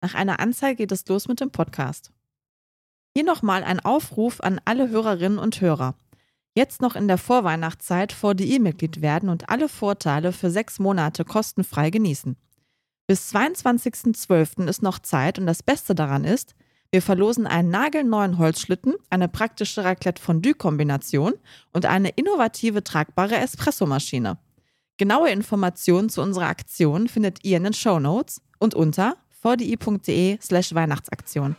Nach einer Anzeige geht es los mit dem Podcast. Hier nochmal ein Aufruf an alle Hörerinnen und Hörer. Jetzt noch in der Vorweihnachtszeit VDI-Mitglied werden und alle Vorteile für sechs Monate kostenfrei genießen. Bis 22.12. ist noch Zeit und das Beste daran ist, wir verlosen einen nagelneuen Holzschlitten, eine praktische Raclette-Fondue-Kombination und eine innovative tragbare Espressomaschine. Genaue Informationen zu unserer Aktion findet ihr in den Show Notes und unter vdi.de slash Weihnachtsaktion.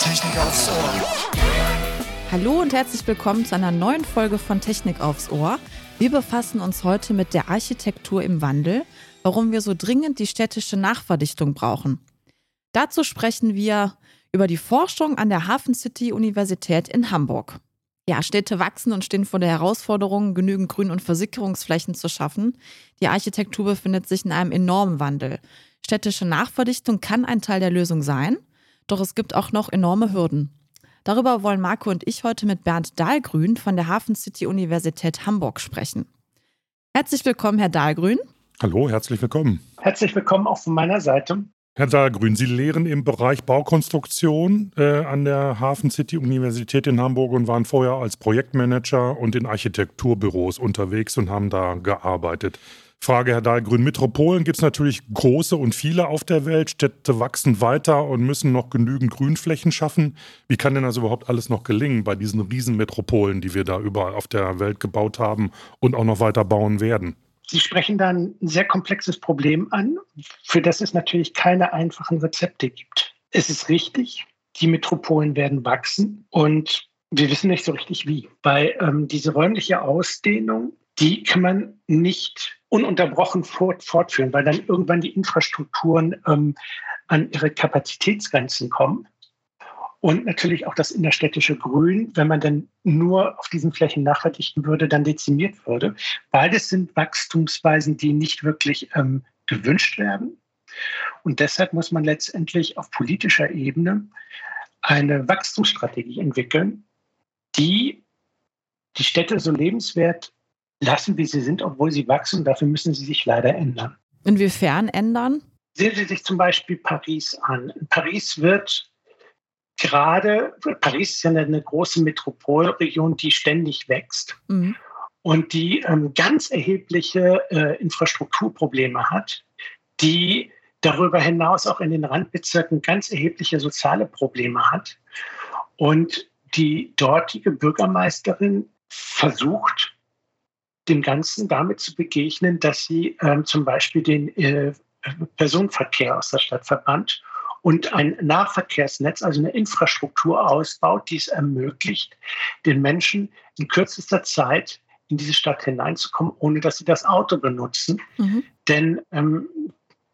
Technik aufs Ohr. Hallo und herzlich willkommen zu einer neuen Folge von Technik aufs Ohr. Wir befassen uns heute mit der Architektur im Wandel, warum wir so dringend die städtische Nachverdichtung brauchen. Dazu sprechen wir über die Forschung an der Hafen City Universität in Hamburg. Ja, Städte wachsen und stehen vor der Herausforderung, genügend Grün- und Versickerungsflächen zu schaffen. Die Architektur befindet sich in einem enormen Wandel. Städtische Nachverdichtung kann ein Teil der Lösung sein, doch es gibt auch noch enorme Hürden. Darüber wollen Marco und ich heute mit Bernd Dahlgrün von der Hafen City Universität Hamburg sprechen. Herzlich willkommen, Herr Dahlgrün. Hallo, herzlich willkommen. Herzlich willkommen auch von meiner Seite. Herr Dahlgrün, Sie lehren im Bereich Baukonstruktion äh, an der Hafen City Universität in Hamburg und waren vorher als Projektmanager und in Architekturbüros unterwegs und haben da gearbeitet. Frage, Herr Dahlgrün, Metropolen gibt es natürlich große und viele auf der Welt. Städte wachsen weiter und müssen noch genügend Grünflächen schaffen. Wie kann denn das überhaupt alles noch gelingen bei diesen Riesenmetropolen, die wir da überall auf der Welt gebaut haben und auch noch weiter bauen werden? Sie sprechen da ein sehr komplexes Problem an, für das es natürlich keine einfachen Rezepte gibt. Es ist richtig, die Metropolen werden wachsen und wir wissen nicht so richtig wie, weil ähm, diese räumliche Ausdehnung, die kann man nicht ununterbrochen fort, fortführen, weil dann irgendwann die Infrastrukturen ähm, an ihre Kapazitätsgrenzen kommen. Und natürlich auch das innerstädtische Grün, wenn man dann nur auf diesen Flächen nachverdichten würde, dann dezimiert würde. Beides sind Wachstumsweisen, die nicht wirklich ähm, gewünscht werden. Und deshalb muss man letztendlich auf politischer Ebene eine Wachstumsstrategie entwickeln, die die Städte so lebenswert lassen, wie sie sind, obwohl sie wachsen. Dafür müssen sie sich leider ändern. Inwiefern ändern? Sehen Sie sich zum Beispiel Paris an. Paris wird gerade, Paris ist ja eine, große Metropolregion, die ständig wächst mhm. und die ähm, ganz erhebliche äh, Infrastrukturprobleme hat, die darüber hinaus auch in den Randbezirken ganz erhebliche soziale Probleme hat. Und die dortige Bürgermeisterin versucht, dem Ganzen damit zu begegnen, dass sie ähm, zum Beispiel den äh, Personenverkehr aus der Stadt verbannt und ein Nahverkehrsnetz, also eine Infrastruktur ausbaut, die es ermöglicht, den Menschen in kürzester Zeit in diese Stadt hineinzukommen, ohne dass sie das Auto benutzen. Mhm. Denn ähm,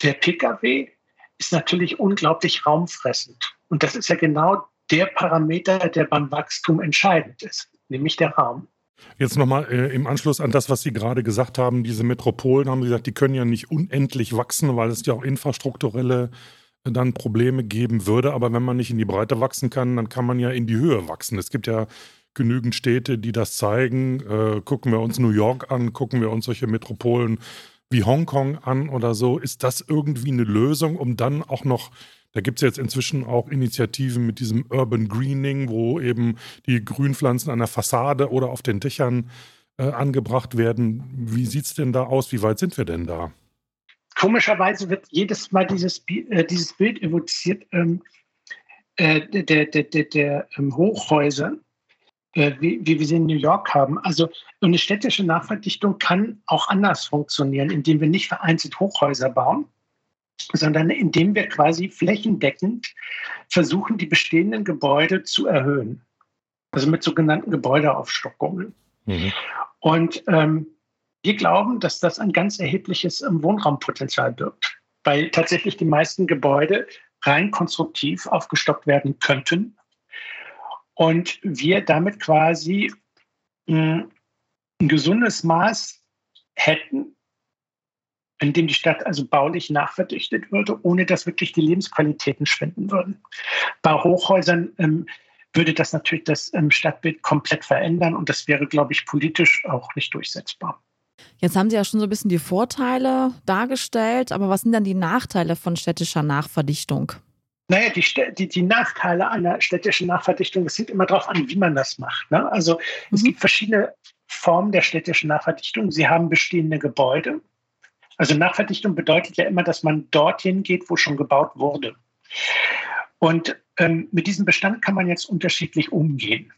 der Pkw ist natürlich unglaublich raumfressend. Und das ist ja genau der Parameter, der beim Wachstum entscheidend ist, nämlich der Raum. Jetzt nochmal äh, im Anschluss an das, was Sie gerade gesagt haben, diese Metropolen, haben Sie gesagt, die können ja nicht unendlich wachsen, weil es ja auch infrastrukturelle dann Probleme geben würde. Aber wenn man nicht in die Breite wachsen kann, dann kann man ja in die Höhe wachsen. Es gibt ja genügend Städte, die das zeigen. Äh, gucken wir uns New York an, gucken wir uns solche Metropolen wie Hongkong an oder so. Ist das irgendwie eine Lösung, um dann auch noch, da gibt es jetzt inzwischen auch Initiativen mit diesem Urban Greening, wo eben die Grünpflanzen an der Fassade oder auf den Dächern äh, angebracht werden. Wie sieht es denn da aus? Wie weit sind wir denn da? Komischerweise wird jedes Mal dieses, äh, dieses Bild evoziert ähm, äh, der, der, der, der ähm, Hochhäuser, äh, wie, wie wir sie in New York haben. Also eine städtische Nachverdichtung kann auch anders funktionieren, indem wir nicht vereinzelt Hochhäuser bauen, sondern indem wir quasi flächendeckend versuchen, die bestehenden Gebäude zu erhöhen. Also mit sogenannten Gebäudeaufstockungen. Mhm. Und ähm, wir glauben, dass das ein ganz erhebliches ähm, Wohnraumpotenzial birgt, weil tatsächlich die meisten Gebäude rein konstruktiv aufgestockt werden könnten und wir damit quasi hm, ein gesundes Maß hätten, in dem die Stadt also baulich nachverdichtet würde, ohne dass wirklich die Lebensqualitäten schwinden würden. Bei Hochhäusern ähm, würde das natürlich das ähm, Stadtbild komplett verändern und das wäre, glaube ich, politisch auch nicht durchsetzbar. Jetzt haben Sie ja schon so ein bisschen die Vorteile dargestellt, aber was sind dann die Nachteile von städtischer Nachverdichtung? Naja, die, die, die Nachteile einer städtischen Nachverdichtung, es sieht immer darauf an, wie man das macht. Ne? Also mhm. es gibt verschiedene Formen der städtischen Nachverdichtung. Sie haben bestehende Gebäude. Also Nachverdichtung bedeutet ja immer, dass man dorthin geht, wo schon gebaut wurde. Und ähm, mit diesem Bestand kann man jetzt unterschiedlich umgehen.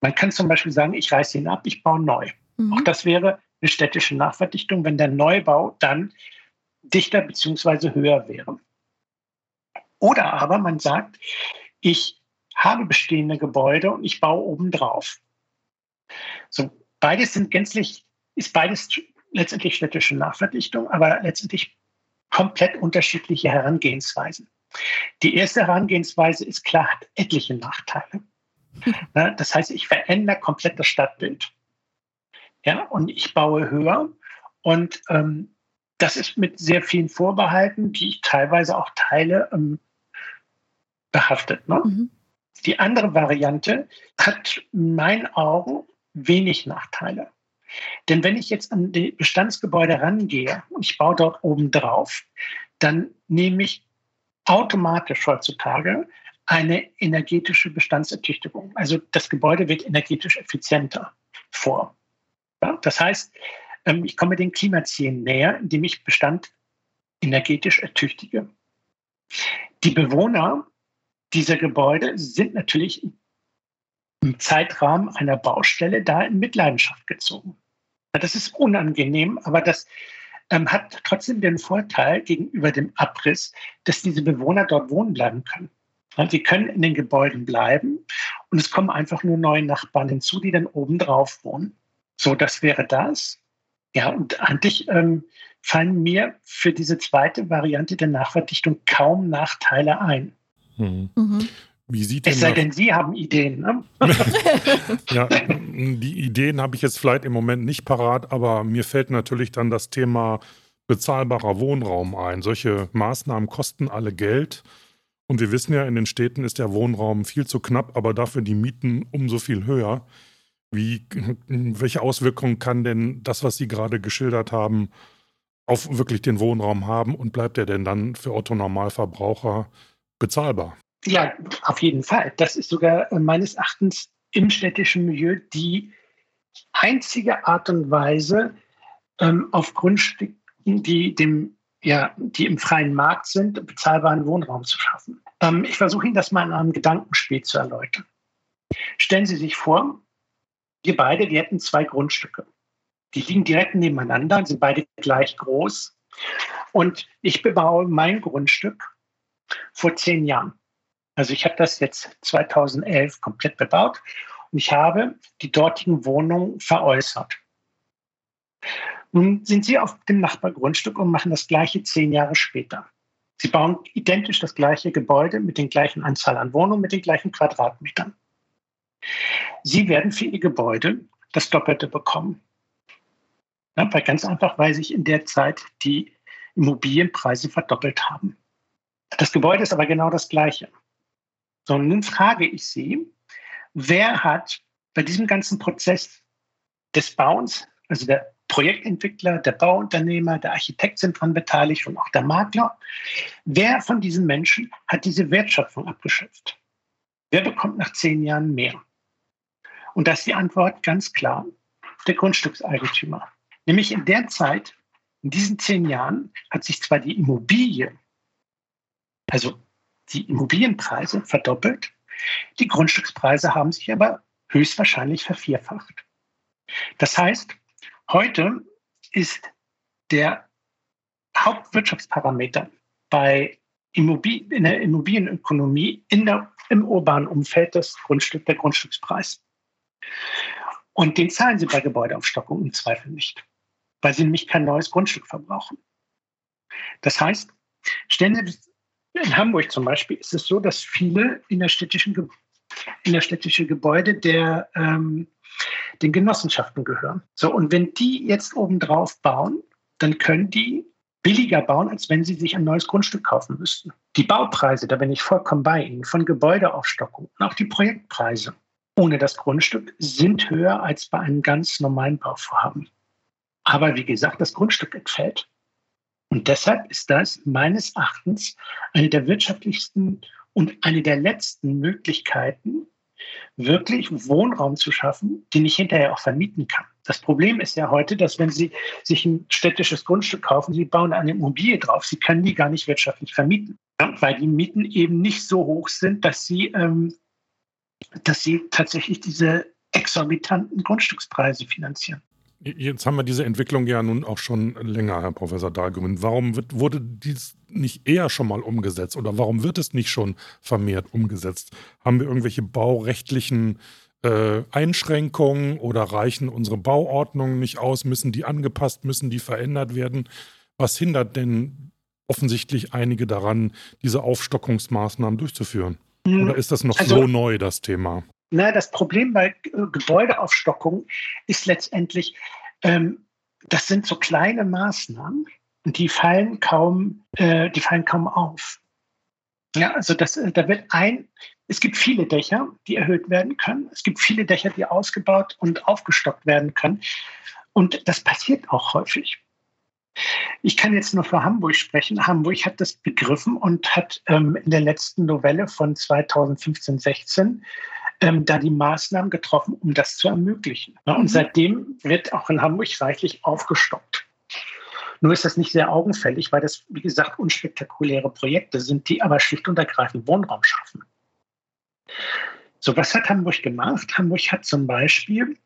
Man kann zum Beispiel sagen, ich reiße ihn ab, ich baue neu. Mhm. Auch das wäre eine städtische Nachverdichtung, wenn der Neubau dann dichter bzw. höher wäre. Oder aber man sagt, ich habe bestehende Gebäude und ich baue obendrauf. So, beides sind gänzlich, ist beides letztendlich städtische Nachverdichtung, aber letztendlich komplett unterschiedliche Herangehensweisen. Die erste Herangehensweise ist klar, hat etliche Nachteile. Das heißt, ich verändere komplett das Stadtbild. Ja, und ich baue höher. Und ähm, das ist mit sehr vielen Vorbehalten, die ich teilweise auch teile, ähm, behaftet. Ne? Mhm. Die andere Variante hat in meinen Augen wenig Nachteile. Denn wenn ich jetzt an die Bestandsgebäude rangehe und ich baue dort oben drauf, dann nehme ich automatisch heutzutage eine energetische Bestandsertüchtigung. Also das Gebäude wird energetisch effizienter vor. Ja, das heißt, ähm, ich komme den Klimazielen näher, indem ich Bestand energetisch ertüchtige. Die Bewohner dieser Gebäude sind natürlich im Zeitrahmen einer Baustelle da in Mitleidenschaft gezogen. Das ist unangenehm, aber das ähm, hat trotzdem den Vorteil gegenüber dem Abriss, dass diese Bewohner dort wohnen bleiben können. Sie können in den Gebäuden bleiben und es kommen einfach nur neue Nachbarn hinzu, die dann oben drauf wohnen. So, das wäre das. Ja, und eigentlich ähm, fallen mir für diese zweite Variante der Nachverdichtung kaum Nachteile ein. Mhm. Mhm. Wie sieht es sei denn, Sie haben Ideen. Ne? ja, die Ideen habe ich jetzt vielleicht im Moment nicht parat, aber mir fällt natürlich dann das Thema bezahlbarer Wohnraum ein. Solche Maßnahmen kosten alle Geld. Und wir wissen ja, in den Städten ist der Wohnraum viel zu knapp, aber dafür die Mieten umso viel höher. Wie, welche Auswirkungen kann denn das, was Sie gerade geschildert haben, auf wirklich den Wohnraum haben und bleibt er denn dann für Otto Normalverbraucher bezahlbar? Ja, auf jeden Fall. Das ist sogar äh, meines Erachtens im städtischen Milieu die einzige Art und Weise, ähm, auf Grundstücken, die dem ja, die im freien Markt sind, bezahlbaren Wohnraum zu schaffen. Ähm, ich versuche Ihnen das mal in einem Gedankenspiel zu erläutern. Stellen Sie sich vor, wir beide, wir hätten zwei Grundstücke. Die liegen direkt nebeneinander, sind beide gleich groß. Und ich bebaue mein Grundstück vor zehn Jahren. Also ich habe das jetzt 2011 komplett bebaut und ich habe die dortigen Wohnungen veräußert. Nun sind Sie auf dem Nachbargrundstück und machen das gleiche zehn Jahre später. Sie bauen identisch das gleiche Gebäude mit den gleichen Anzahl an Wohnungen, mit den gleichen Quadratmetern. Sie werden für Ihr Gebäude das Doppelte bekommen. Ja, weil ganz einfach, weil sich in der Zeit die Immobilienpreise verdoppelt haben. Das Gebäude ist aber genau das gleiche. Nun frage ich Sie, wer hat bei diesem ganzen Prozess des Bauens, also der Projektentwickler, der Bauunternehmer, der Architekt sind daran beteiligt und auch der Makler, wer von diesen Menschen hat diese Wertschöpfung abgeschöpft? Wer bekommt nach zehn Jahren mehr? Und da ist die Antwort ganz klar, der Grundstückseigentümer. Nämlich in der Zeit, in diesen zehn Jahren, hat sich zwar die Immobilie, also die Immobilienpreise verdoppelt. Die Grundstückspreise haben sich aber höchstwahrscheinlich vervierfacht. Das heißt, heute ist der Hauptwirtschaftsparameter bei Immobilien, in der Immobilienökonomie in der, im urbanen Umfeld das Grundstück, der Grundstückspreis. Und den zahlen sie bei Gebäudeaufstockung im Zweifel nicht, weil sie nämlich kein neues Grundstück verbrauchen. Das heißt, stellen Sie in Hamburg zum Beispiel ist es so, dass viele innerstädtischen, innerstädtische Gebäude der, ähm, den Genossenschaften gehören. So, und wenn die jetzt obendrauf bauen, dann können die billiger bauen, als wenn sie sich ein neues Grundstück kaufen müssten. Die Baupreise, da bin ich vollkommen bei Ihnen, von Gebäudeaufstockung und auch die Projektpreise ohne das Grundstück sind höher als bei einem ganz normalen Bauvorhaben. Aber wie gesagt, das Grundstück entfällt. Und deshalb ist das meines Erachtens eine der wirtschaftlichsten und eine der letzten Möglichkeiten, wirklich Wohnraum zu schaffen, den ich hinterher auch vermieten kann. Das Problem ist ja heute, dass wenn Sie sich ein städtisches Grundstück kaufen, Sie bauen eine Immobilie drauf, Sie können die gar nicht wirtschaftlich vermieten, weil die Mieten eben nicht so hoch sind, dass Sie, ähm, dass Sie tatsächlich diese exorbitanten Grundstückspreise finanzieren. Jetzt haben wir diese Entwicklung ja nun auch schon länger, Herr Professor Dahlgrün. Warum wird, wurde dies nicht eher schon mal umgesetzt oder warum wird es nicht schon vermehrt umgesetzt? Haben wir irgendwelche baurechtlichen äh, Einschränkungen oder reichen unsere Bauordnungen nicht aus? Müssen die angepasst, müssen die verändert werden? Was hindert denn offensichtlich einige daran, diese Aufstockungsmaßnahmen durchzuführen? Hm, oder ist das noch also, so neu, das Thema? Na, das Problem bei Gebäudeaufstockung ist letztendlich, ähm, das sind so kleine Maßnahmen die fallen kaum, äh, die fallen kaum auf. Ja, also das, äh, da wird ein, es gibt viele Dächer, die erhöht werden können. Es gibt viele Dächer, die ausgebaut und aufgestockt werden können. Und das passiert auch häufig. Ich kann jetzt nur für Hamburg sprechen. Hamburg hat das begriffen und hat ähm, in der letzten Novelle von 2015-16 ähm, da die Maßnahmen getroffen, um das zu ermöglichen. Und mhm. seitdem wird auch in Hamburg reichlich aufgestockt. Nur ist das nicht sehr augenfällig, weil das, wie gesagt, unspektakuläre Projekte sind, die aber schlicht und ergreifend Wohnraum schaffen. So, was hat Hamburg gemacht? Hamburg hat zum Beispiel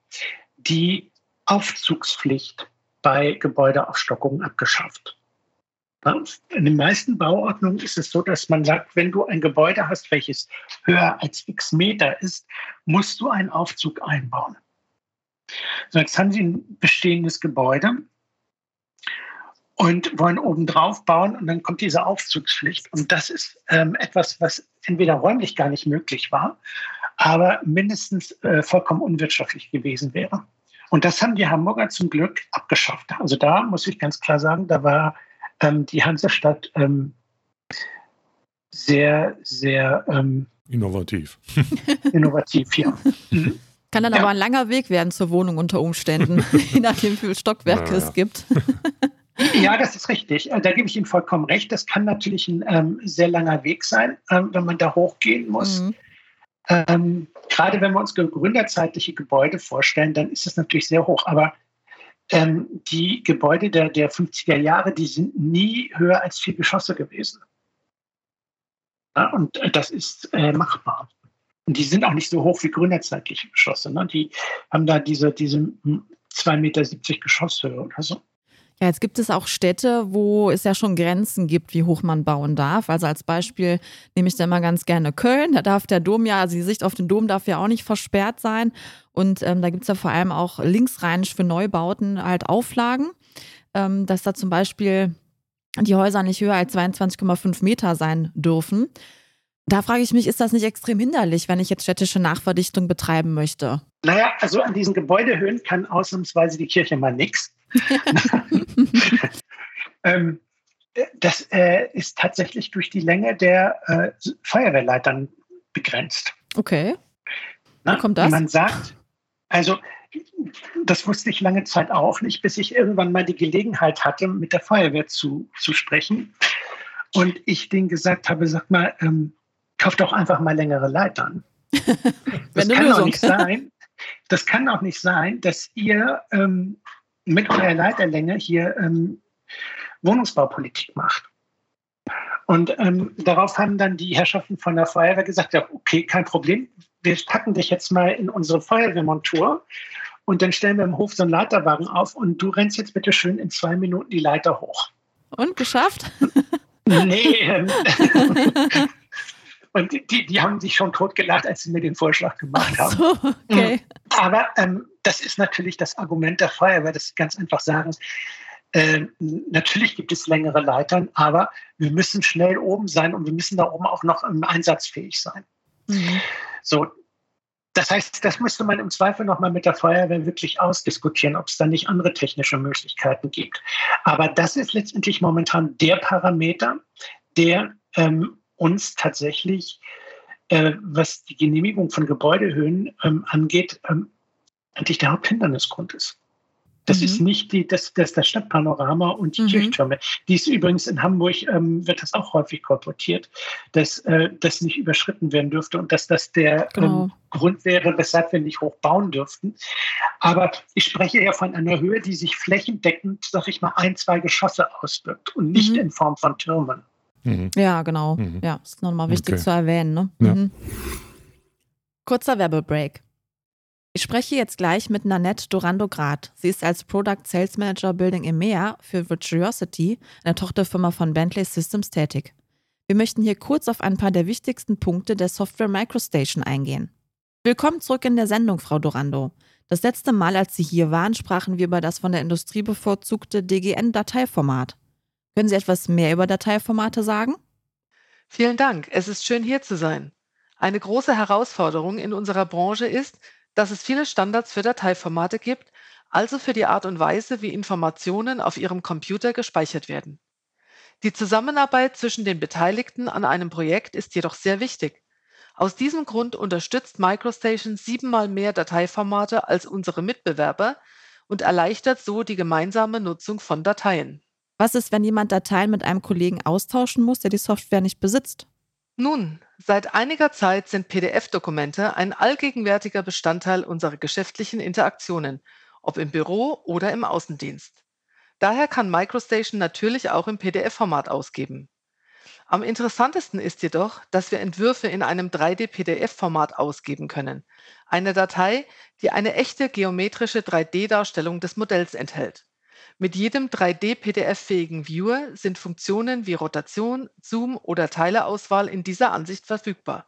die Aufzugspflicht bei Gebäudeaufstockungen abgeschafft. In den meisten Bauordnungen ist es so, dass man sagt, wenn du ein Gebäude hast, welches höher als x Meter ist, musst du einen Aufzug einbauen. So, jetzt haben Sie ein bestehendes Gebäude und wollen oben drauf bauen und dann kommt diese Aufzugspflicht. Und das ist ähm, etwas, was entweder räumlich gar nicht möglich war, aber mindestens äh, vollkommen unwirtschaftlich gewesen wäre. Und das haben die Hamburger zum Glück abgeschafft. Also da muss ich ganz klar sagen, da war ähm, die Hansestadt ähm, sehr, sehr ähm, innovativ. innovativ, ja. Mhm. Kann dann ja. aber ein langer Weg werden zur Wohnung unter Umständen, je nachdem, wie viele Stockwerke ja, es gibt. Ja, das ist richtig. Äh, da gebe ich Ihnen vollkommen recht. Das kann natürlich ein ähm, sehr langer Weg sein, ähm, wenn man da hochgehen muss. Mhm. Ähm, gerade wenn wir uns gründerzeitliche Gebäude vorstellen, dann ist es natürlich sehr hoch. Aber ähm, die Gebäude der, der 50er Jahre, die sind nie höher als vier Geschosse gewesen. Ja, und äh, das ist äh, machbar. Und die sind auch nicht so hoch wie gründerzeitliche Geschosse. Ne? Die haben da diese, diese 2,70 hm, Meter Geschosshöhe oder so. Ja, jetzt gibt es auch Städte, wo es ja schon Grenzen gibt, wie hoch man bauen darf. Also als Beispiel nehme ich da immer ganz gerne Köln. Da darf der Dom ja, also die Sicht auf den Dom darf ja auch nicht versperrt sein. Und ähm, da gibt es ja vor allem auch linksrheinisch für Neubauten halt Auflagen, ähm, dass da zum Beispiel die Häuser nicht höher als 22,5 Meter sein dürfen. Da frage ich mich, ist das nicht extrem hinderlich, wenn ich jetzt städtische Nachverdichtung betreiben möchte? Naja, also an diesen Gebäudehöhen kann ausnahmsweise die Kirche mal nichts. ähm, das äh, ist tatsächlich durch die Länge der äh, Feuerwehrleitern begrenzt. Okay. Na, Wie kommt das? Man sagt, also das wusste ich lange Zeit auch nicht, bis ich irgendwann mal die Gelegenheit hatte, mit der Feuerwehr zu, zu sprechen. Und ich denen gesagt habe, sag mal, ähm, kauft doch einfach mal längere Leitern. das kann auch nicht sein. Das kann auch nicht sein, dass ihr ähm, mit eurer Leiterlänge hier ähm, Wohnungsbaupolitik macht. Und ähm, darauf haben dann die Herrschaften von der Feuerwehr gesagt, ja, okay, kein Problem, wir packen dich jetzt mal in unsere Feuerwehrmontur und dann stellen wir im Hof so einen Leiterwagen auf und du rennst jetzt bitte schön in zwei Minuten die Leiter hoch. Und geschafft? nee. Ähm, und die, die haben sich schon totgelacht, als sie mir den Vorschlag gemacht haben. So, okay. Aber ähm, das ist natürlich das Argument der Feuerwehr, dass sie ganz einfach sagen, äh, natürlich gibt es längere Leitern, aber wir müssen schnell oben sein und wir müssen da oben auch noch einsatzfähig sein. Mhm. So, das heißt, das müsste man im Zweifel nochmal mit der Feuerwehr wirklich ausdiskutieren, ob es da nicht andere technische Möglichkeiten gibt. Aber das ist letztendlich momentan der Parameter, der ähm, uns tatsächlich, äh, was die Genehmigung von Gebäudehöhen ähm, angeht, ähm, eigentlich der Haupthindernisgrund ist. Das mhm. ist nicht die, das, das, das Stadtpanorama und die mhm. Kirchtürme. Die ist übrigens in Hamburg, ähm, wird das auch häufig kolportiert, dass äh, das nicht überschritten werden dürfte und dass das der ähm, genau. ähm, Grund wäre, weshalb wir nicht hoch bauen dürften. Aber ich spreche ja von einer Höhe, die sich flächendeckend, sag ich mal, ein, zwei Geschosse auswirkt und nicht mhm. in Form von Türmen. Mhm. Ja, genau. Mhm. Ja, ist nochmal wichtig okay. zu erwähnen. Ne? Ja. Mhm. Kurzer Werbebreak. Ich spreche jetzt gleich mit Nanette Dorando-Grad. Sie ist als Product Sales Manager Building EMEA für Virtuosity, eine Tochterfirma von Bentley Systems, tätig. Wir möchten hier kurz auf ein paar der wichtigsten Punkte der Software Microstation eingehen. Willkommen zurück in der Sendung, Frau Dorando. Das letzte Mal, als Sie hier waren, sprachen wir über das von der Industrie bevorzugte DGN-Dateiformat. Können Sie etwas mehr über Dateiformate sagen? Vielen Dank. Es ist schön, hier zu sein. Eine große Herausforderung in unserer Branche ist, dass es viele Standards für Dateiformate gibt, also für die Art und Weise, wie Informationen auf Ihrem Computer gespeichert werden. Die Zusammenarbeit zwischen den Beteiligten an einem Projekt ist jedoch sehr wichtig. Aus diesem Grund unterstützt MicroStation siebenmal mehr Dateiformate als unsere Mitbewerber und erleichtert so die gemeinsame Nutzung von Dateien. Was ist, wenn jemand Dateien mit einem Kollegen austauschen muss, der die Software nicht besitzt? Nun, seit einiger Zeit sind PDF-Dokumente ein allgegenwärtiger Bestandteil unserer geschäftlichen Interaktionen, ob im Büro oder im Außendienst. Daher kann MicroStation natürlich auch im PDF-Format ausgeben. Am interessantesten ist jedoch, dass wir Entwürfe in einem 3D-PDF-Format ausgeben können. Eine Datei, die eine echte geometrische 3D-Darstellung des Modells enthält. Mit jedem 3D-PDF-fähigen Viewer sind Funktionen wie Rotation, Zoom oder Teileauswahl in dieser Ansicht verfügbar.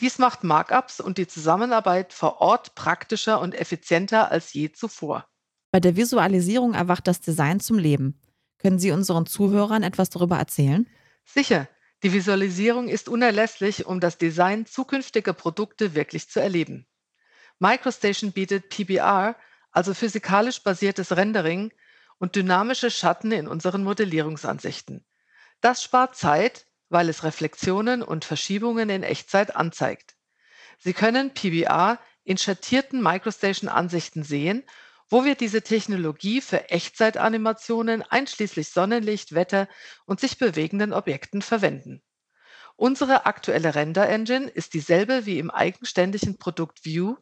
Dies macht Markups und die Zusammenarbeit vor Ort praktischer und effizienter als je zuvor. Bei der Visualisierung erwacht das Design zum Leben. Können Sie unseren Zuhörern etwas darüber erzählen? Sicher. Die Visualisierung ist unerlässlich, um das Design zukünftiger Produkte wirklich zu erleben. MicroStation bietet PBR, also physikalisch basiertes Rendering, und dynamische Schatten in unseren Modellierungsansichten. Das spart Zeit, weil es Reflexionen und Verschiebungen in Echtzeit anzeigt. Sie können PBR in schattierten MicroStation-Ansichten sehen, wo wir diese Technologie für Echtzeitanimationen einschließlich Sonnenlicht, Wetter und sich bewegenden Objekten verwenden. Unsere aktuelle Render-Engine ist dieselbe wie im eigenständigen Produkt View,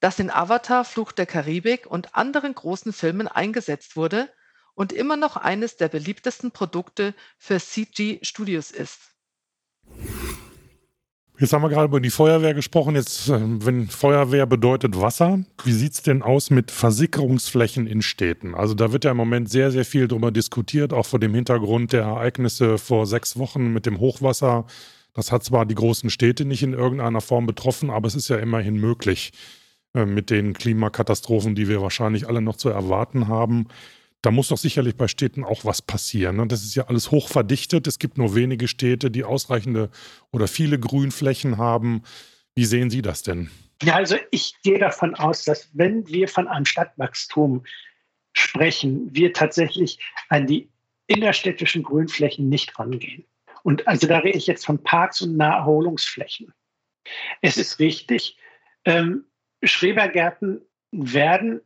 das in Avatar, Fluch der Karibik und anderen großen Filmen eingesetzt wurde und immer noch eines der beliebtesten Produkte für CG Studios ist. Jetzt haben wir gerade über die Feuerwehr gesprochen. Jetzt, äh, wenn Feuerwehr bedeutet Wasser, wie sieht es denn aus mit Versickerungsflächen in Städten? Also da wird ja im Moment sehr, sehr viel darüber diskutiert, auch vor dem Hintergrund der Ereignisse vor sechs Wochen mit dem Hochwasser. Das hat zwar die großen Städte nicht in irgendeiner Form betroffen, aber es ist ja immerhin möglich. Äh, mit den Klimakatastrophen, die wir wahrscheinlich alle noch zu erwarten haben. Da muss doch sicherlich bei Städten auch was passieren. Ne? Das ist ja alles hoch verdichtet. Es gibt nur wenige Städte, die ausreichende oder viele Grünflächen haben. Wie sehen Sie das denn? Ja, also ich gehe davon aus, dass wenn wir von einem Stadtwachstum sprechen, wir tatsächlich an die innerstädtischen Grünflächen nicht rangehen. Und also da rede ich jetzt von Parks und Naherholungsflächen. Es ist richtig, ähm, Schrebergärten werden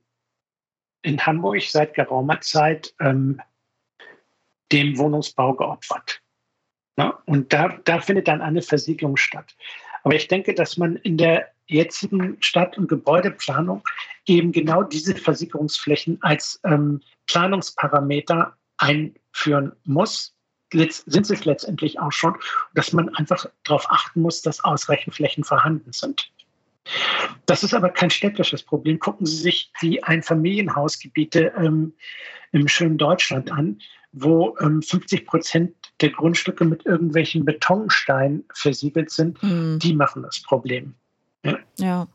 in Hamburg seit geraumer Zeit ähm, dem Wohnungsbau geopfert. Ja, und da, da findet dann eine Versiegelung statt. Aber ich denke, dass man in der jetzigen Stadt- und Gebäudeplanung eben genau diese Versiegelungsflächen als ähm, Planungsparameter einführen muss. Letzt, sind sie es letztendlich auch schon, dass man einfach darauf achten muss, dass ausreichend Flächen vorhanden sind. Das ist aber kein städtisches Problem. Gucken Sie sich die Einfamilienhausgebiete ähm, im schönen Deutschland an, wo ähm, 50 Prozent der Grundstücke mit irgendwelchen Betonsteinen versiegelt sind. Mhm. Die machen das Problem. Ja. ja.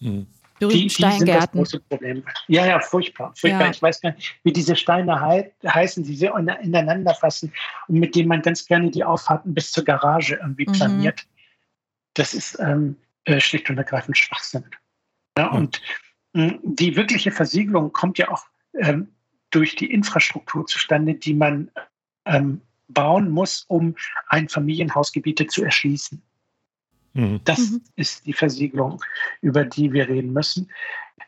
Mhm. Die, die sind das große Problem. Ja, ja, furchtbar. furchtbar. Ja. Ich weiß gar nicht, wie diese Steine he heißen, die sie ineinander fassen und mit denen man ganz gerne die Auffahrten bis zur Garage irgendwie mhm. planiert. Das ist, ähm, äh, schlicht und ergreifend Schwachsinn. Ja, und mh, die wirkliche Versiegelung kommt ja auch ähm, durch die Infrastruktur zustande, die man ähm, bauen muss, um Einfamilienhausgebiete zu erschließen. Mhm. Das mhm. ist die Versiegelung, über die wir reden müssen.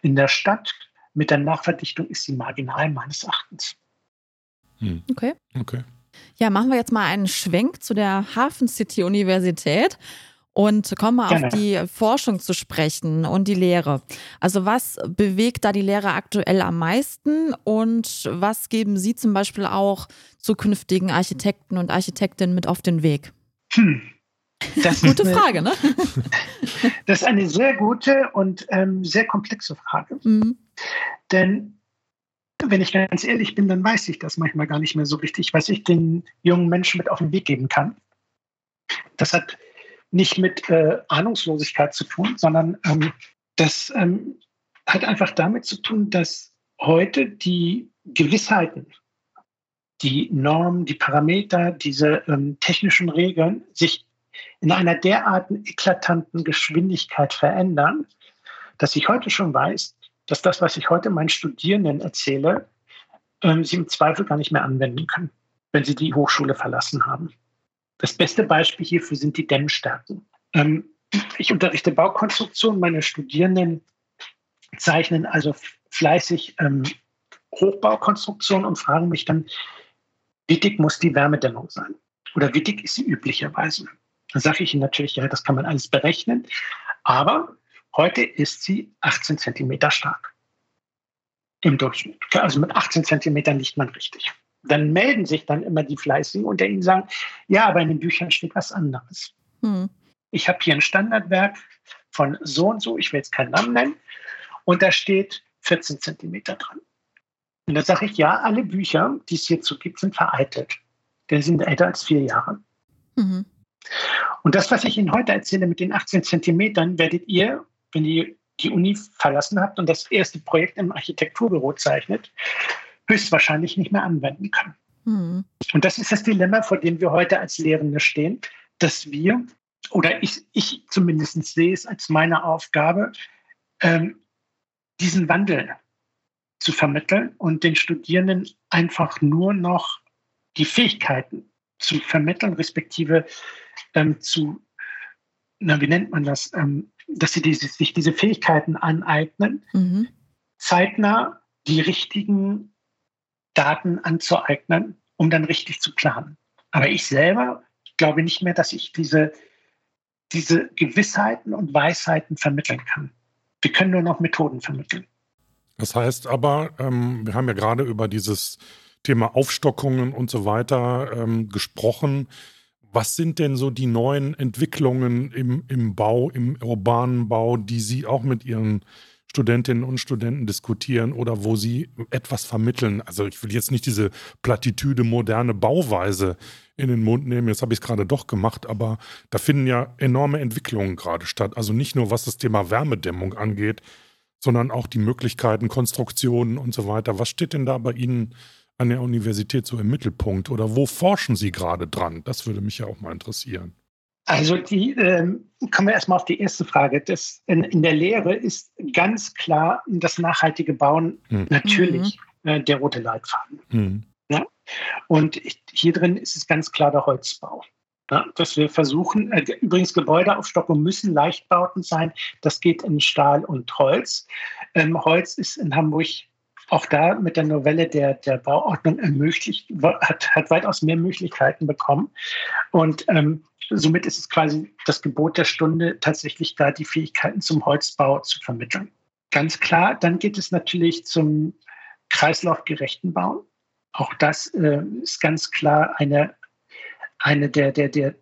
In der Stadt mit der Nachverdichtung ist sie marginal meines Erachtens. Mhm. Okay. Okay. Ja, machen wir jetzt mal einen Schwenk zu der Hafen City Universität und kommen Gerne. auf die Forschung zu sprechen und die Lehre. Also was bewegt da die Lehre aktuell am meisten und was geben Sie zum Beispiel auch zukünftigen Architekten und Architektinnen mit auf den Weg? Hm. Das gute eine, Frage, ne? das ist eine sehr gute und ähm, sehr komplexe Frage. Mhm. Denn wenn ich ganz ehrlich bin, dann weiß ich das manchmal gar nicht mehr so richtig, was ich den jungen Menschen mit auf den Weg geben kann. Das hat nicht mit äh, Ahnungslosigkeit zu tun, sondern ähm, das ähm, hat einfach damit zu tun, dass heute die Gewissheiten, die Normen, die Parameter, diese ähm, technischen Regeln sich in einer derartigen eklatanten Geschwindigkeit verändern, dass ich heute schon weiß, dass das, was ich heute meinen Studierenden erzähle, ähm, sie im Zweifel gar nicht mehr anwenden können, wenn sie die Hochschule verlassen haben. Das beste Beispiel hierfür sind die Dämmstärken. Ähm, ich unterrichte Baukonstruktion. Meine Studierenden zeichnen also fleißig ähm, Hochbaukonstruktion und fragen mich dann, wie dick muss die Wärmedämmung sein? Oder wie dick ist sie üblicherweise? Dann sage ich Ihnen natürlich, ja, das kann man alles berechnen. Aber heute ist sie 18 Zentimeter stark. Im Durchschnitt. Also mit 18 Zentimetern liegt man richtig dann melden sich dann immer die Fleißigen unter ihnen sagen, ja, aber in den Büchern steht was anderes. Hm. Ich habe hier ein Standardwerk von so und so, ich will jetzt keinen Namen nennen, und da steht 14 Zentimeter dran. Und da sage ich, ja, alle Bücher, die es hierzu gibt, sind vereitelt. Die sind älter als vier Jahre. Mhm. Und das, was ich Ihnen heute erzähle mit den 18 Zentimetern, werdet ihr, wenn ihr die Uni verlassen habt und das erste Projekt im Architekturbüro zeichnet, höchstwahrscheinlich nicht mehr anwenden können. Mhm. Und das ist das Dilemma, vor dem wir heute als Lehrende stehen, dass wir, oder ich, ich zumindest sehe es als meine Aufgabe, ähm, diesen Wandel zu vermitteln und den Studierenden einfach nur noch die Fähigkeiten zu vermitteln, respektive ähm, zu, na, wie nennt man das, ähm, dass sie diese, sich diese Fähigkeiten aneignen, mhm. zeitnah die richtigen Daten anzueignen, um dann richtig zu planen. Aber ich selber glaube nicht mehr, dass ich diese, diese Gewissheiten und Weisheiten vermitteln kann. Wir können nur noch Methoden vermitteln. Das heißt aber, ähm, wir haben ja gerade über dieses Thema Aufstockungen und so weiter ähm, gesprochen. Was sind denn so die neuen Entwicklungen im, im Bau, im urbanen Bau, die Sie auch mit Ihren Studentinnen und Studenten diskutieren oder wo sie etwas vermitteln. Also ich will jetzt nicht diese Plattitüde moderne Bauweise in den Mund nehmen, jetzt habe ich es gerade doch gemacht, aber da finden ja enorme Entwicklungen gerade statt. Also nicht nur was das Thema Wärmedämmung angeht, sondern auch die Möglichkeiten, Konstruktionen und so weiter. Was steht denn da bei Ihnen an der Universität so im Mittelpunkt oder wo forschen Sie gerade dran? Das würde mich ja auch mal interessieren. Also die ähm, kommen wir erstmal auf die erste Frage. Das, in, in, der Lehre ist ganz klar das nachhaltige Bauen mhm. natürlich äh, der rote Leitfaden. Mhm. Ja? Und hier drin ist es ganz klar der Holzbau. Ja? Dass wir versuchen, äh, übrigens Gebäudeaufstockung müssen Leichtbauten sein. Das geht in Stahl und Holz. Ähm, Holz ist in Hamburg auch da mit der Novelle der, der Bauordnung ermöglicht, hat, hat weitaus mehr Möglichkeiten bekommen. Und ähm, somit ist es quasi das Gebot der Stunde, tatsächlich da die Fähigkeiten zum Holzbau zu vermitteln. Ganz klar, dann geht es natürlich zum kreislaufgerechten Bauen. Auch das äh, ist ganz klar eine, eine der, der, der,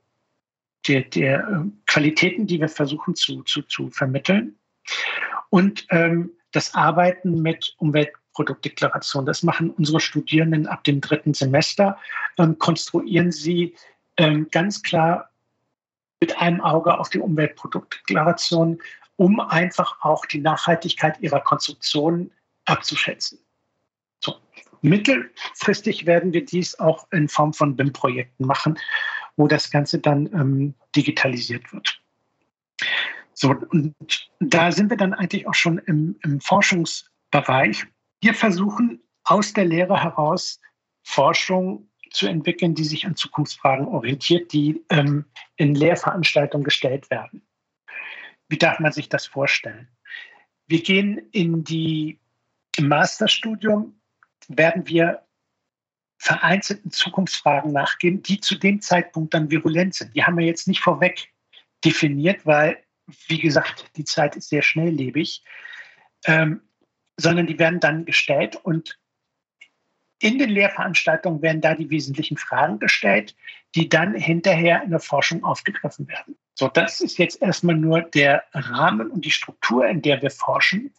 der, der äh, Qualitäten, die wir versuchen zu, zu, zu vermitteln. Und ähm, das Arbeiten mit Umweltproduktdeklaration. Das machen unsere Studierenden ab dem dritten Semester. Ähm, konstruieren sie ähm, ganz klar mit einem Auge auf die Umweltproduktdeklaration, um einfach auch die Nachhaltigkeit ihrer Konstruktion abzuschätzen. So. Mittelfristig werden wir dies auch in Form von BIM-Projekten machen, wo das Ganze dann ähm, digitalisiert wird. So, und da sind wir dann eigentlich auch schon im, im Forschungsbereich. Wir versuchen aus der Lehre heraus Forschung zu entwickeln, die sich an Zukunftsfragen orientiert, die ähm, in Lehrveranstaltungen gestellt werden. Wie darf man sich das vorstellen? Wir gehen in die im Masterstudium werden wir vereinzelten Zukunftsfragen nachgehen, die zu dem Zeitpunkt dann virulent sind. Die haben wir jetzt nicht vorweg definiert, weil, wie gesagt, die Zeit ist sehr schnelllebig, ähm, sondern die werden dann gestellt und in den Lehrveranstaltungen werden da die wesentlichen Fragen gestellt, die dann hinterher in der Forschung aufgegriffen werden. So, das ist jetzt erstmal nur der Rahmen und die Struktur, in der wir forschen.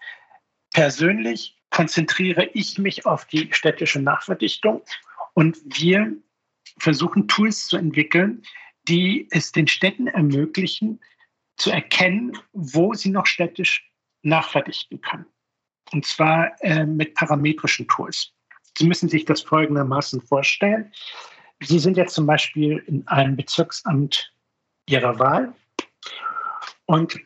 Persönlich konzentriere ich mich auf die städtische Nachverdichtung und wir versuchen Tools zu entwickeln, die es den Städten ermöglichen, zu erkennen, wo sie noch städtisch nachverdichten können. Und zwar äh, mit parametrischen Tools. Sie müssen sich das folgendermaßen vorstellen. Sie sind jetzt zum Beispiel in einem Bezirksamt Ihrer Wahl und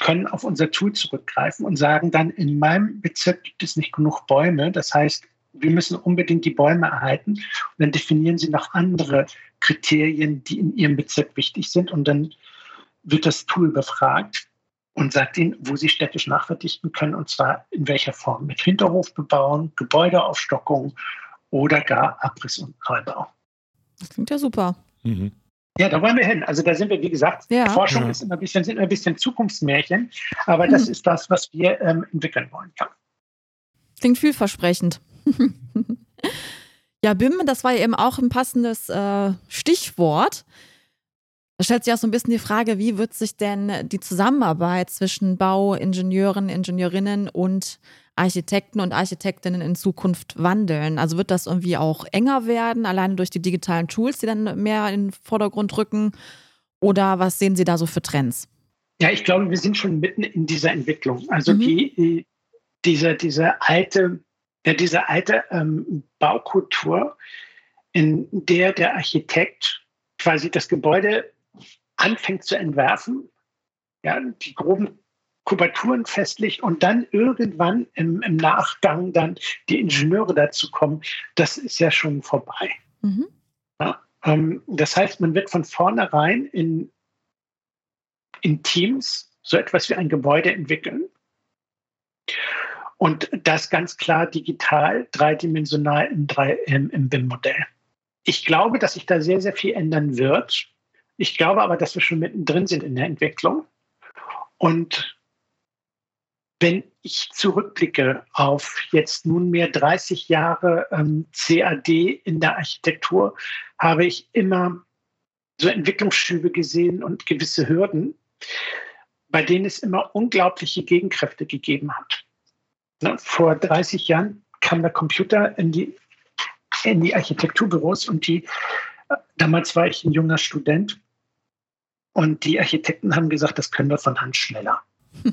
können auf unser Tool zurückgreifen und sagen dann, in meinem Bezirk gibt es nicht genug Bäume. Das heißt, wir müssen unbedingt die Bäume erhalten. Und dann definieren sie noch andere Kriterien, die in ihrem Bezirk wichtig sind. Und dann wird das Tool befragt und sagt ihnen, wo sie städtisch nachverdichten können, und zwar in welcher Form. Mit Hinterhofbebauung, Gebäudeaufstockung oder gar Abriss und Neubau. Das klingt ja super. Mhm. Ja, da wollen wir hin. Also da sind wir, wie gesagt, ja. Forschung ja. ist immer ein bisschen, sind ein bisschen Zukunftsmärchen, aber das mhm. ist das, was wir ähm, entwickeln wollen. Ja. Klingt vielversprechend. ja, BIM, das war ja eben auch ein passendes äh, Stichwort. Da stellt sich auch so ein bisschen die Frage, wie wird sich denn die Zusammenarbeit zwischen Bauingenieuren, Ingenieurinnen und Architekten und Architektinnen in Zukunft wandeln? Also wird das irgendwie auch enger werden, alleine durch die digitalen Tools, die dann mehr in den Vordergrund rücken? Oder was sehen Sie da so für Trends? Ja, ich glaube, wir sind schon mitten in dieser Entwicklung. Also mhm. die, diese, diese alte, ja, diese alte ähm, Baukultur, in der der Architekt quasi das Gebäude anfängt zu entwerfen, ja, die groben Kubaturen festlegt und dann irgendwann im, im Nachgang dann die Ingenieure dazu kommen, das ist ja schon vorbei. Mhm. Ja, ähm, das heißt, man wird von vornherein in, in Teams so etwas wie ein Gebäude entwickeln. Und das ganz klar digital, dreidimensional im, im, im BIM-Modell. Ich glaube, dass sich da sehr, sehr viel ändern wird. Ich glaube aber, dass wir schon mittendrin sind in der Entwicklung. Und wenn ich zurückblicke auf jetzt nunmehr 30 Jahre ähm, CAD in der Architektur, habe ich immer so Entwicklungsschübe gesehen und gewisse Hürden, bei denen es immer unglaubliche Gegenkräfte gegeben hat. Ne, vor 30 Jahren kam der Computer in die, in die Architekturbüros und die, äh, damals war ich ein junger Student, und die Architekten haben gesagt, das können wir von Hand schneller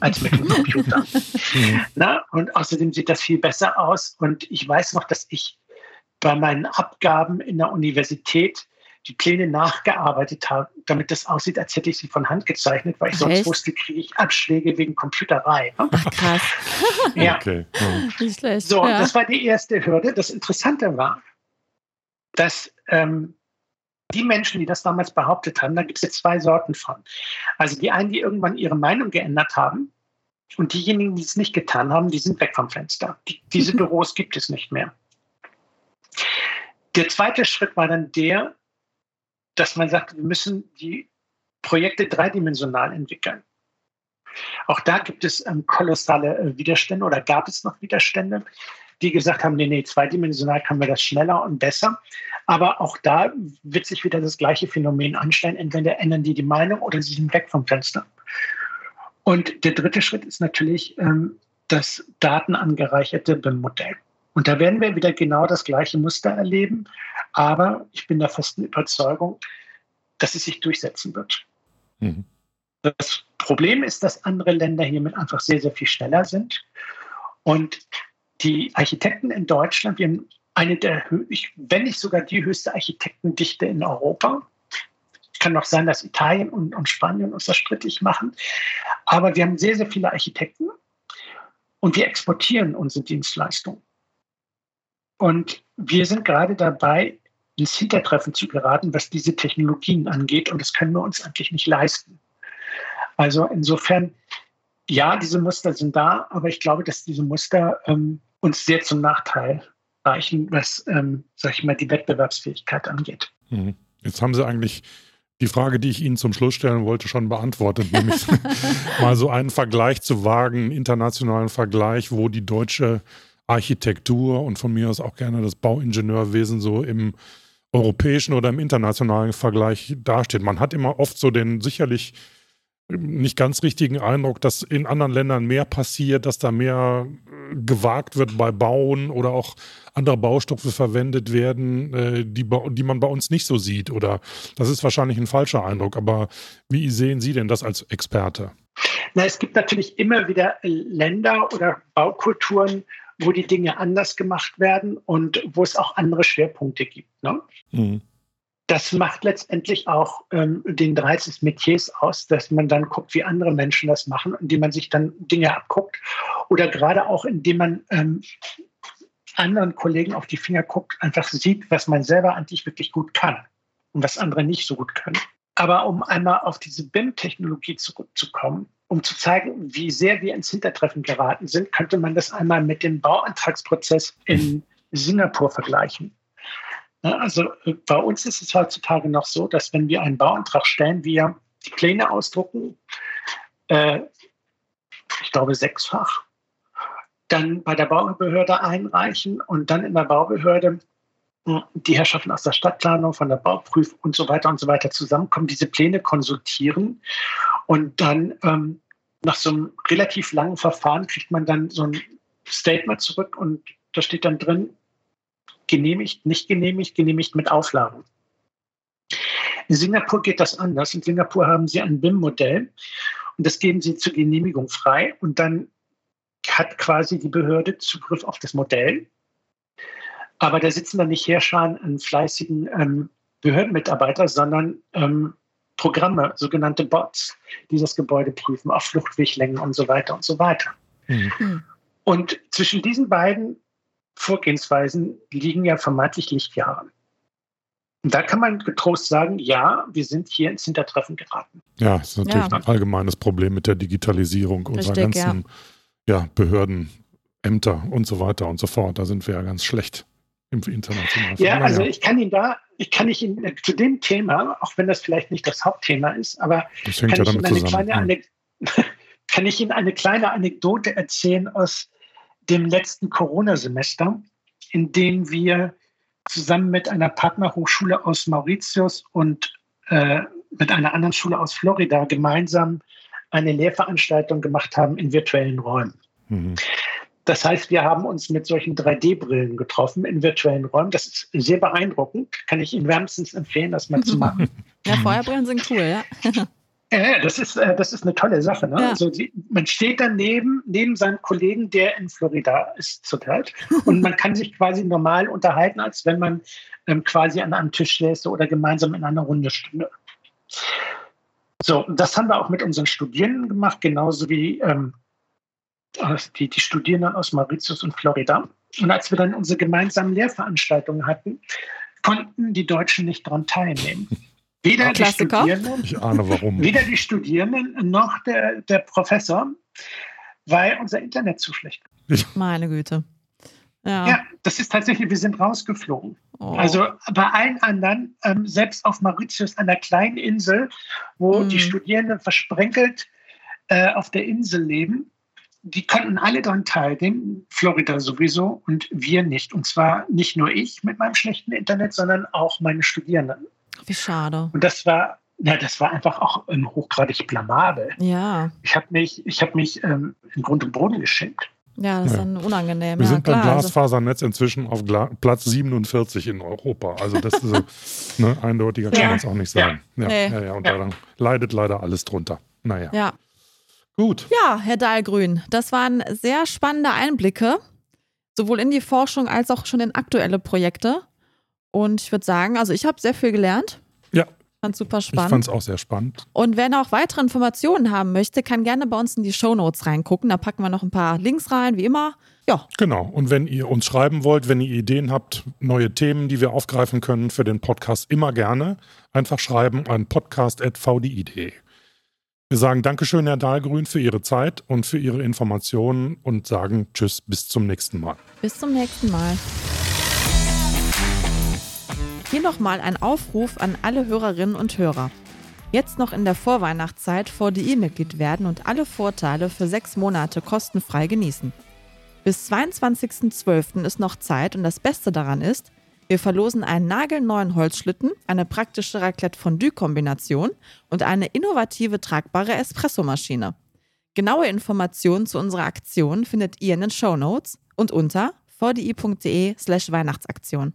als mit dem Computer. Na, und außerdem sieht das viel besser aus. Und ich weiß noch, dass ich bei meinen Abgaben in der Universität die Pläne nachgearbeitet habe, damit das aussieht, als hätte ich sie von Hand gezeichnet, weil ich sonst Echt? wusste, kriege ich Abschläge wegen Computerei. Ach, krass. ja. Okay. So, ja. das war die erste Hürde. Das Interessante war, dass ähm, die Menschen, die das damals behauptet haben, da gibt es jetzt zwei Sorten von. Also die einen, die irgendwann ihre Meinung geändert haben und diejenigen, die es nicht getan haben, die sind weg vom Fenster. Die, diese Büros gibt es nicht mehr. Der zweite Schritt war dann der, dass man sagt, wir müssen die Projekte dreidimensional entwickeln. Auch da gibt es ähm, kolossale äh, Widerstände oder gab es noch Widerstände die gesagt haben, nee, nee, zweidimensional kann man das schneller und besser. Aber auch da wird sich wieder das gleiche Phänomen anstellen. Entweder ändern die die Meinung oder sie sind weg vom Fenster. Und der dritte Schritt ist natürlich ähm, das datenangereicherte BIM-Modell. Und da werden wir wieder genau das gleiche Muster erleben. Aber ich bin der festen Überzeugung, dass es sich durchsetzen wird. Mhm. Das Problem ist, dass andere Länder hiermit einfach sehr, sehr viel schneller sind. Und die Architekten in Deutschland, wir haben eine der, wenn nicht sogar die höchste Architektendichte in Europa. Kann auch sein, dass Italien und, und Spanien uns das strittig machen. Aber wir haben sehr, sehr viele Architekten und wir exportieren unsere Dienstleistungen. Und wir sind gerade dabei, ins Hintertreffen zu geraten, was diese Technologien angeht. Und das können wir uns eigentlich nicht leisten. Also insofern, ja, diese Muster sind da, aber ich glaube, dass diese Muster ähm, uns sehr zum Nachteil reichen, was, ähm, sag ich mal, die Wettbewerbsfähigkeit angeht. Mhm. Jetzt haben Sie eigentlich die Frage, die ich Ihnen zum Schluss stellen wollte, schon beantwortet, nämlich mal so einen Vergleich zu wagen, einen internationalen Vergleich, wo die deutsche Architektur und von mir aus auch gerne das Bauingenieurwesen so im europäischen oder im internationalen Vergleich dasteht. Man hat immer oft so den sicherlich nicht ganz richtigen Eindruck, dass in anderen Ländern mehr passiert, dass da mehr äh, gewagt wird bei Bauen oder auch andere Baustoffe verwendet werden, äh, die, die man bei uns nicht so sieht. Oder das ist wahrscheinlich ein falscher Eindruck. Aber wie sehen Sie denn das als Experte? Na, es gibt natürlich immer wieder Länder oder Baukulturen, wo die Dinge anders gemacht werden und wo es auch andere Schwerpunkte gibt. Ne? Mhm das macht letztendlich auch ähm, den 30 Metiers aus, dass man dann guckt, wie andere Menschen das machen, indem man sich dann Dinge abguckt oder gerade auch indem man ähm, anderen Kollegen auf die Finger guckt, einfach sieht, was man selber eigentlich wirklich gut kann und was andere nicht so gut können. Aber um einmal auf diese BIM-Technologie zurückzukommen, um zu zeigen, wie sehr wir ins Hintertreffen geraten sind, könnte man das einmal mit dem Bauantragsprozess in Singapur vergleichen. Also äh, bei uns ist es heutzutage noch so, dass wenn wir einen Bauantrag stellen, wir die Pläne ausdrucken, äh, ich glaube sechsfach, dann bei der Baubehörde einreichen und dann in der Baubehörde hm, die Herrschaften aus der Stadtplanung, von der Bauprüfung und so weiter und so weiter zusammenkommen, diese Pläne konsultieren und dann ähm, nach so einem relativ langen Verfahren kriegt man dann so ein Statement zurück und da steht dann drin, genehmigt, nicht genehmigt, genehmigt mit Auflagen. In Singapur geht das anders. In Singapur haben sie ein BIM-Modell und das geben sie zur Genehmigung frei und dann hat quasi die Behörde Zugriff auf das Modell. Aber da sitzen dann nicht Herrscher an fleißigen ähm, Behördenmitarbeiter, sondern ähm, Programme, sogenannte Bots, die das Gebäude prüfen auf Fluchtweglängen und so weiter und so weiter. Mhm. Und zwischen diesen beiden Vorgehensweisen liegen ja vermeintlich Lichtjahre. Und da kann man getrost sagen, ja, wir sind hier ins Hintertreffen geraten. Ja, das ist natürlich ja. ein allgemeines Problem mit der Digitalisierung unserer ganzen ja. ja. Behörden, Ämter und so weiter und so fort. Da sind wir ja ganz schlecht im internationalen Ja, also ich kann Ihnen da, ich kann ich Ihnen äh, zu dem Thema, auch wenn das vielleicht nicht das Hauptthema ist, aber das hängt kann, ja damit ich eine kleine, kann ich Ihnen eine kleine Anekdote erzählen aus dem letzten Corona-Semester, in dem wir zusammen mit einer Partnerhochschule aus Mauritius und äh, mit einer anderen Schule aus Florida gemeinsam eine Lehrveranstaltung gemacht haben in virtuellen Räumen. Mhm. Das heißt, wir haben uns mit solchen 3D-Brillen getroffen in virtuellen Räumen. Das ist sehr beeindruckend. Kann ich Ihnen wärmstens empfehlen, das mal zu machen. Ja, Feuerbrillen sind cool, ja. Ja, das ist, äh, das ist eine tolle Sache. Ne? Ja. Also die, man steht daneben, neben seinem Kollegen, der in Florida ist zurzeit. Und man kann sich quasi normal unterhalten, als wenn man ähm, quasi an einem Tisch säße oder gemeinsam in einer Runde stünde. So, das haben wir auch mit unseren Studierenden gemacht, genauso wie ähm, die, die Studierenden aus Mauritius und Florida. Und als wir dann unsere gemeinsamen Lehrveranstaltungen hatten, konnten die Deutschen nicht daran teilnehmen. Weder die, Studierenden, ich ahne warum. weder die Studierenden noch der, der Professor, weil unser Internet zu schlecht ist. Meine Güte. Ja. ja, das ist tatsächlich, wir sind rausgeflogen. Oh. Also bei allen anderen, ähm, selbst auf Mauritius, einer kleinen Insel, wo mm. die Studierenden versprenkelt äh, auf der Insel leben, die konnten alle daran teilnehmen, Florida sowieso und wir nicht. Und zwar nicht nur ich mit meinem schlechten Internet, sondern auch meine Studierenden. Wie schade. Und das war, ja, das war einfach auch ähm, hochgradig blamabel. Ja. Ich habe mich, ich habe mich ähm, in Grund und Boden geschämt. Ja, das ist dann unangenehm. Wir ja, sind beim also Glasfasernetz inzwischen auf Gla Platz 47 in Europa. Also das ist so, ne, eindeutiger kann man es auch nicht sagen. Ja, nee. ja, ja, und ja. da leidet leider alles drunter. Naja. Ja. Gut. Ja, Herr Dahlgrün, das waren sehr spannende Einblicke, sowohl in die Forschung als auch schon in aktuelle Projekte. Und ich würde sagen, also ich habe sehr viel gelernt. Ja, Fand super spannend. Ich fand es auch sehr spannend. Und wer noch weitere Informationen haben möchte, kann gerne bei uns in die Show Notes reingucken. Da packen wir noch ein paar Links rein, wie immer. Ja. Genau. Und wenn ihr uns schreiben wollt, wenn ihr Ideen habt, neue Themen, die wir aufgreifen können für den Podcast, immer gerne einfach schreiben an podcast.vdi.de. Wir sagen Dankeschön, Herr Dahlgrün, für Ihre Zeit und für Ihre Informationen und sagen Tschüss, bis zum nächsten Mal. Bis zum nächsten Mal. Hier nochmal ein Aufruf an alle Hörerinnen und Hörer. Jetzt noch in der Vorweihnachtszeit VDI-Mitglied werden und alle Vorteile für sechs Monate kostenfrei genießen. Bis 22.12. ist noch Zeit und das Beste daran ist, wir verlosen einen nagelneuen Holzschlitten, eine praktische Raclette-Fondue-Kombination und eine innovative tragbare Espressomaschine. Genaue Informationen zu unserer Aktion findet ihr in den Show Notes und unter vdi.de slash Weihnachtsaktion.